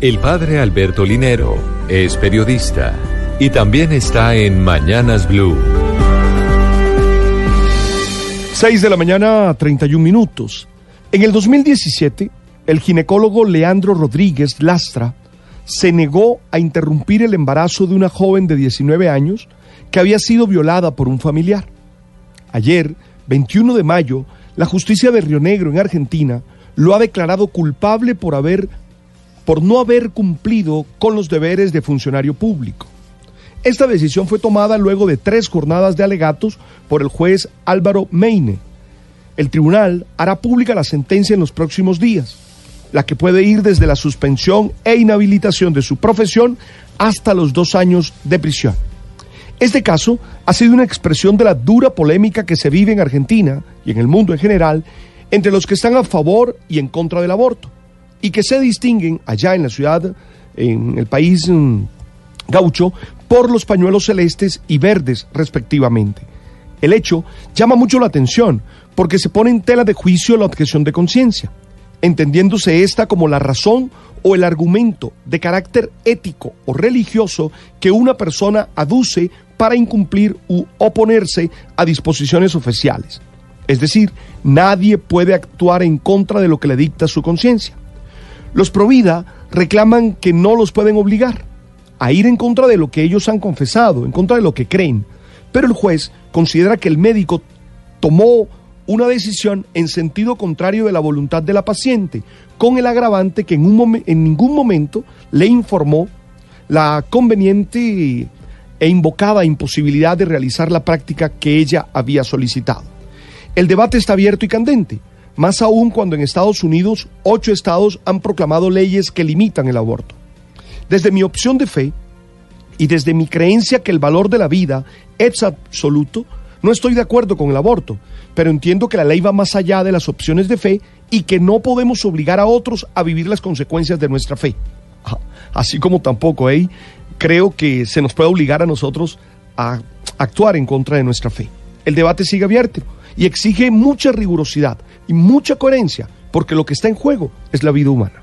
El padre Alberto Linero es periodista y también está en Mañanas Blue. 6 de la mañana, 31 minutos. En el 2017, el ginecólogo Leandro Rodríguez Lastra se negó a interrumpir el embarazo de una joven de 19 años que había sido violada por un familiar. Ayer, 21 de mayo, la justicia de Río Negro en Argentina lo ha declarado culpable por haber por no haber cumplido con los deberes de funcionario público. Esta decisión fue tomada luego de tres jornadas de alegatos por el juez Álvaro Meine. El tribunal hará pública la sentencia en los próximos días, la que puede ir desde la suspensión e inhabilitación de su profesión hasta los dos años de prisión. Este caso ha sido una expresión de la dura polémica que se vive en Argentina y en el mundo en general entre los que están a favor y en contra del aborto y que se distinguen allá en la ciudad, en el país mm, gaucho, por los pañuelos celestes y verdes respectivamente. El hecho llama mucho la atención porque se pone en tela de juicio la objeción de conciencia, entendiéndose esta como la razón o el argumento de carácter ético o religioso que una persona aduce para incumplir u oponerse a disposiciones oficiales. Es decir, nadie puede actuar en contra de lo que le dicta su conciencia. Los Provida reclaman que no los pueden obligar a ir en contra de lo que ellos han confesado, en contra de lo que creen. Pero el juez considera que el médico tomó una decisión en sentido contrario de la voluntad de la paciente, con el agravante que en, ningún momento le informó la conveniente e invocada imposibilidad de realizar la práctica que ella había solicitado. El debate está abierto y candente, más aún cuando en Estados Unidos ocho estados han proclamado leyes que limitan el aborto. Desde mi opción de fe y desde mi creencia que el valor de la vida es absoluto, no estoy de acuerdo con el aborto, pero entiendo que la ley va más allá de las opciones de fe y que no podemos obligar a otros a vivir las consecuencias de nuestra fe. Así como tampoco ¿eh? creo que se nos puede obligar a nosotros a actuar en contra de nuestra fe. El debate sigue abierto y exige mucha rigurosidad y mucha coherencia, porque lo que está en juego es la vida humana.